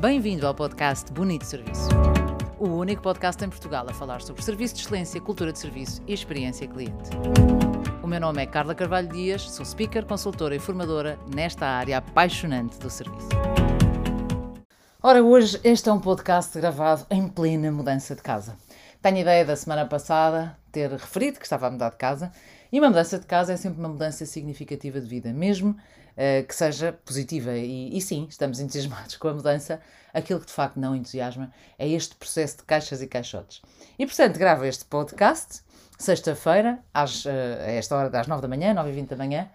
Bem-vindo ao podcast Bonito Serviço. O único podcast em Portugal a falar sobre serviço de excelência, cultura de serviço e experiência cliente. O meu nome é Carla Carvalho Dias, sou speaker, consultora e formadora nesta área apaixonante do serviço. Ora, hoje este é um podcast gravado em plena mudança de casa. Tenho ideia da semana passada ter referido que estava a mudar de casa e uma mudança de casa é sempre uma mudança significativa de vida, mesmo uh, que seja positiva. E, e, sim, estamos entusiasmados com a mudança. Aquilo que de facto não entusiasma é este processo de caixas e caixotes. E portanto, gravo este podcast sexta-feira, uh, a esta hora das 9 da manhã, 9 e 20 da manhã,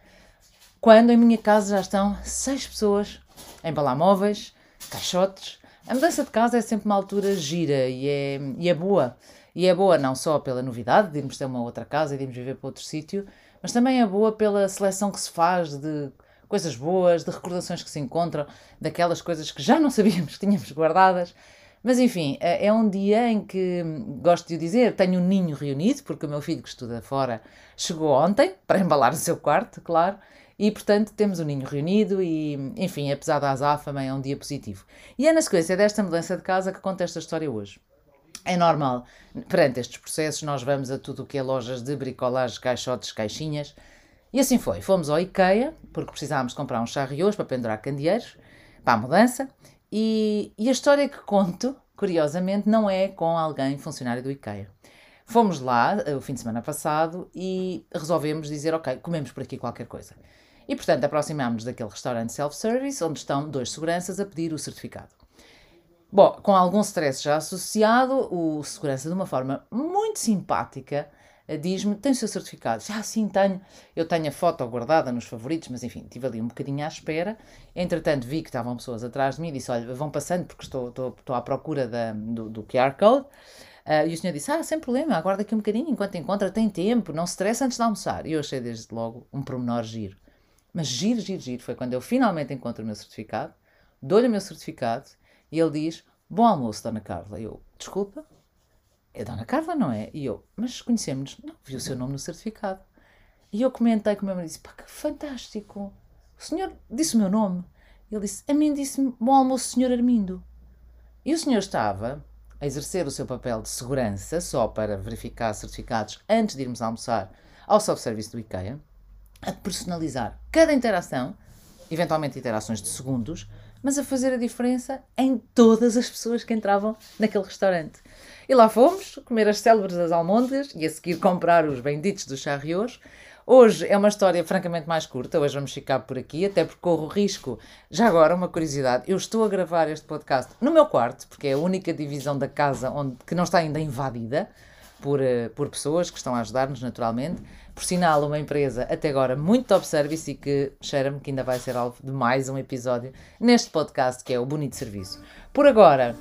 quando em minha casa já estão seis pessoas a embalar móveis, caixotes. A mudança de casa é sempre uma altura gira e é, e é boa. E é boa não só pela novidade de irmos ter uma outra casa e de irmos viver para outro sítio, mas também é boa pela seleção que se faz de coisas boas, de recordações que se encontram, daquelas coisas que já não sabíamos que tínhamos guardadas. Mas enfim, é, é um dia em que, gosto de dizer, tenho um ninho reunido, porque o meu filho que estuda fora chegou ontem para embalar o seu quarto, claro, e portanto temos o ninho reunido e, enfim, apesar da azáfama, é um dia positivo. E é na sequência desta mudança de casa que conto esta história hoje. É normal, perante estes processos, nós vamos a tudo o que é lojas de bricolagem, caixotes, caixinhas. E assim foi. Fomos ao IKEA, porque precisávamos comprar uns charrios para pendurar candeeiros, para a mudança. E, e a história que conto, curiosamente, não é com alguém funcionário do IKEA. Fomos lá eh, o fim de semana passado e resolvemos dizer: Ok, comemos por aqui qualquer coisa. E portanto aproximámos daquele restaurante self-service onde estão dois seguranças a pedir o certificado. Bom, com algum stress já associado, o segurança, de uma forma muito simpática, diz-me: tem o seu certificado? Ah, sim, tenho. Eu tenho a foto guardada nos favoritos, mas enfim, estive ali um bocadinho à espera. Entretanto, vi que estavam pessoas atrás de mim e disse: olha, vão passando porque estou, estou, estou à procura da, do, do QR Code. Uh, e o senhor disse: Ah, sem problema, aguarda aqui um bocadinho enquanto encontra, tem tempo, não se estresse antes de almoçar. E eu achei desde logo um pormenor giro. Mas giro, giro, giro foi quando eu finalmente encontro o meu certificado, dou-lhe o meu certificado e ele diz: Bom almoço, Dona Carla. Eu, desculpa, é Dona Carla, não é? E eu, mas conhecemos-nos. Não, vi o seu nome no certificado. E eu comentei com o meu marido, disse, pá, que fantástico. O senhor disse o meu nome. Ele disse, a mim disse-me, bom almoço, senhor Armindo. E o senhor estava a exercer o seu papel de segurança, só para verificar certificados antes de irmos almoçar ao self-service do IKEA, a personalizar cada interação, eventualmente interações de segundos, mas a fazer a diferença em todas as pessoas que entravam naquele restaurante. E lá fomos comer as célebres das almôndegas e a seguir comprar os benditos dos charrios. Hoje é uma história francamente mais curta, hoje vamos ficar por aqui, até porque corro risco. Já agora, uma curiosidade: eu estou a gravar este podcast no meu quarto, porque é a única divisão da casa onde, que não está ainda invadida por, uh, por pessoas que estão a ajudar-nos naturalmente. Por sinal, uma empresa até agora muito top service e que cheira-me que ainda vai ser alvo de mais um episódio neste podcast que é o Bonito Serviço. Por agora,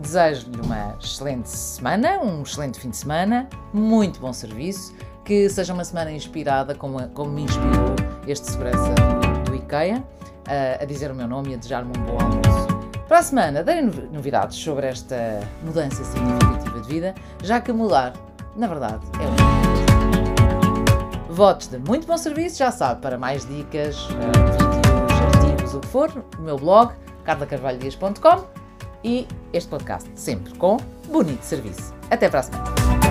desejo-lhe uma excelente semana, um excelente fim de semana, muito bom serviço, que seja uma semana inspirada como, como me inspirou este segurança do IKEA, a, a dizer o meu nome e a desejar-me um bom almoço. Para a semana, darei novidades sobre esta mudança significativa de vida, já que mudar, na verdade, é o Votos de muito bom serviço, já sabe, para mais dicas, vídeos, artigos, o que for, o meu blog, carlacarvalhodias.com e este podcast sempre com bonito serviço. Até para a semana.